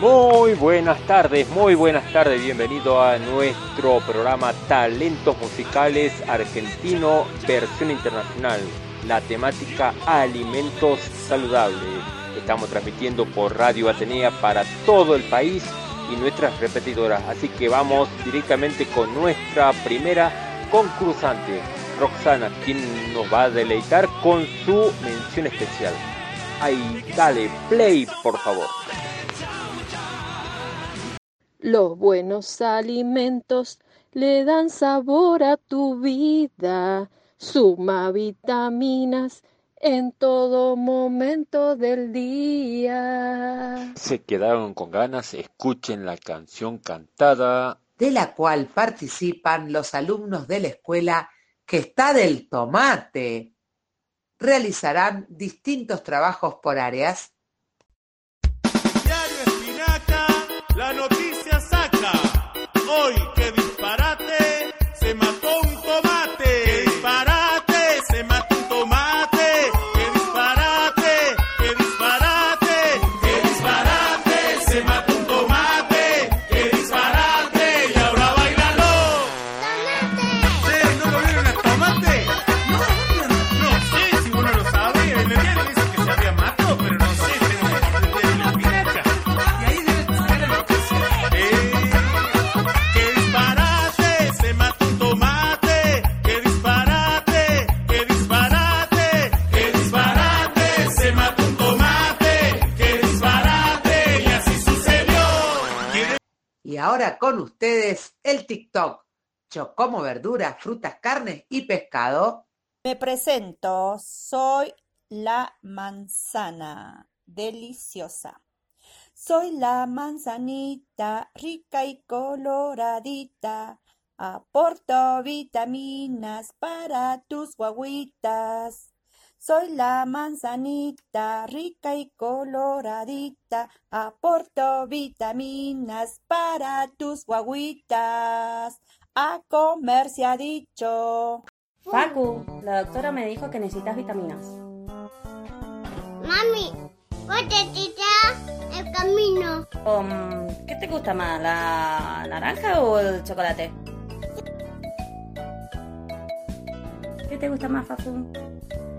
Muy buenas tardes, muy buenas tardes, bienvenido a nuestro programa Talentos Musicales Argentino versión internacional, la temática Alimentos Saludables. Estamos transmitiendo por Radio Atenea para todo el país y nuestras repetidoras, así que vamos directamente con nuestra primera concursante, Roxana, quien nos va a deleitar con su mención especial. Ahí, dale, play por favor. Los buenos alimentos le dan sabor a tu vida, suma vitaminas en todo momento del día. Se quedaron con ganas, escuchen la canción cantada de la cual participan los alumnos de la escuela que está del tomate. Realizarán distintos trabajos por áreas. Diario Espinaca, la noticia saca. Hoy que disparate, se mató ahora con ustedes el TikTok. Yo como verduras, frutas, carnes y pescado. Me presento, soy la manzana, deliciosa. Soy la manzanita, rica y coloradita. Aporto vitaminas para tus guaguitas. Soy la manzanita, rica y coloradita. Aporto vitaminas para tus guaguitas. A comer se ha dicho. Facu, la doctora me dijo que necesitas vitaminas. Mami, ¿vos te el camino? Um, ¿Qué te gusta más, la naranja o el chocolate? ¿Qué te gusta más, Facu?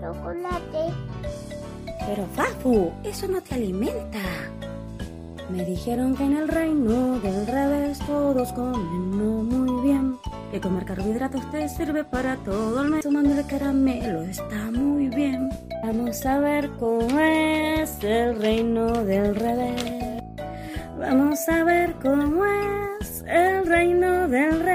Chocolate. Pero Facu, eso no te alimenta. Me dijeron que en el reino del revés todos comen muy bien. Que comer carbohidratos te sirve para todo el mes. Tomando el caramelo está muy bien. Vamos a ver cómo es el reino del revés. Vamos a ver cómo es el reino del revés.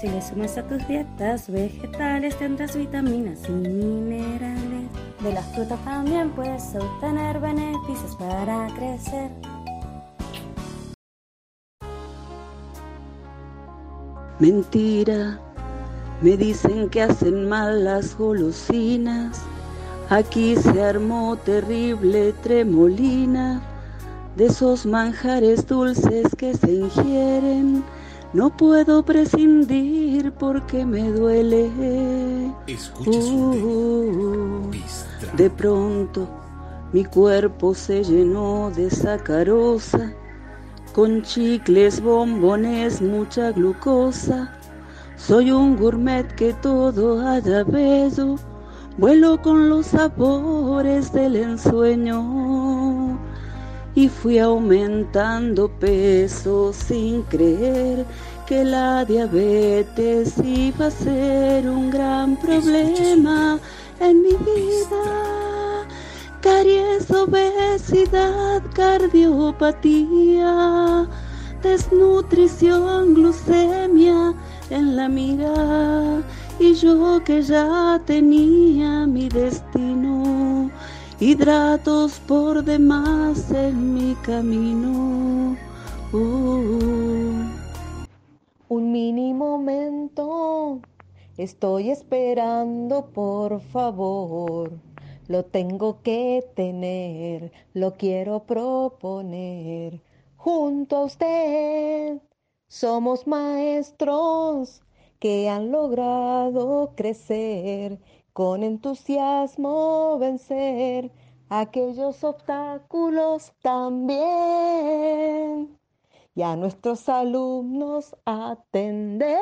Si le sumas a tus dietas vegetales tendrás vitaminas y minerales. De las frutas también puedes obtener beneficios para crecer. Mentira, me dicen que hacen mal las golosinas. Aquí se armó terrible tremolina de esos manjares dulces que se ingieren. No puedo prescindir porque me duele. Uh, de pronto mi cuerpo se llenó de sacarosa, con chicles, bombones, mucha glucosa. Soy un gourmet que todo haya bello, vuelo con los sabores del ensueño y fui aumentando peso sin creer que la diabetes iba a ser un gran problema en mi vida. Caries, obesidad, cardiopatía, desnutrición, glucemia en la mira. Y yo que ya tenía mi destino hidratos por demás en mi camino. Uh. Un mini momento, estoy esperando, por favor. Lo tengo que tener, lo quiero proponer. Junto a usted somos maestros que han logrado crecer con entusiasmo vencer aquellos obstáculos también y a nuestros alumnos atender.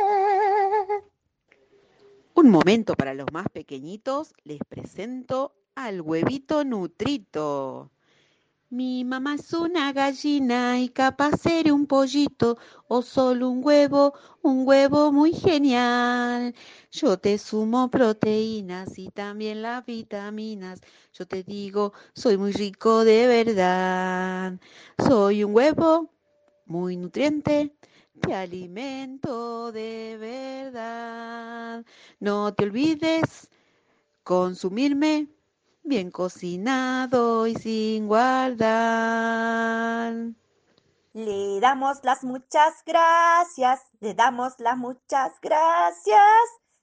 Un momento para los más pequeñitos, les presento al huevito nutrito. Mi mamá es una gallina y capaz ser un pollito o solo un huevo, un huevo muy genial. Yo te sumo proteínas y también las vitaminas. Yo te digo, soy muy rico de verdad. Soy un huevo muy nutriente, te alimento de verdad. No te olvides consumirme bien cocinado y sin guardar. Le damos las muchas gracias, le damos las muchas gracias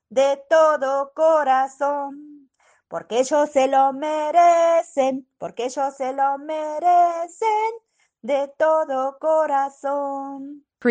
de todo corazón, porque ellos se lo merecen, porque ellos se lo merecen de todo corazón.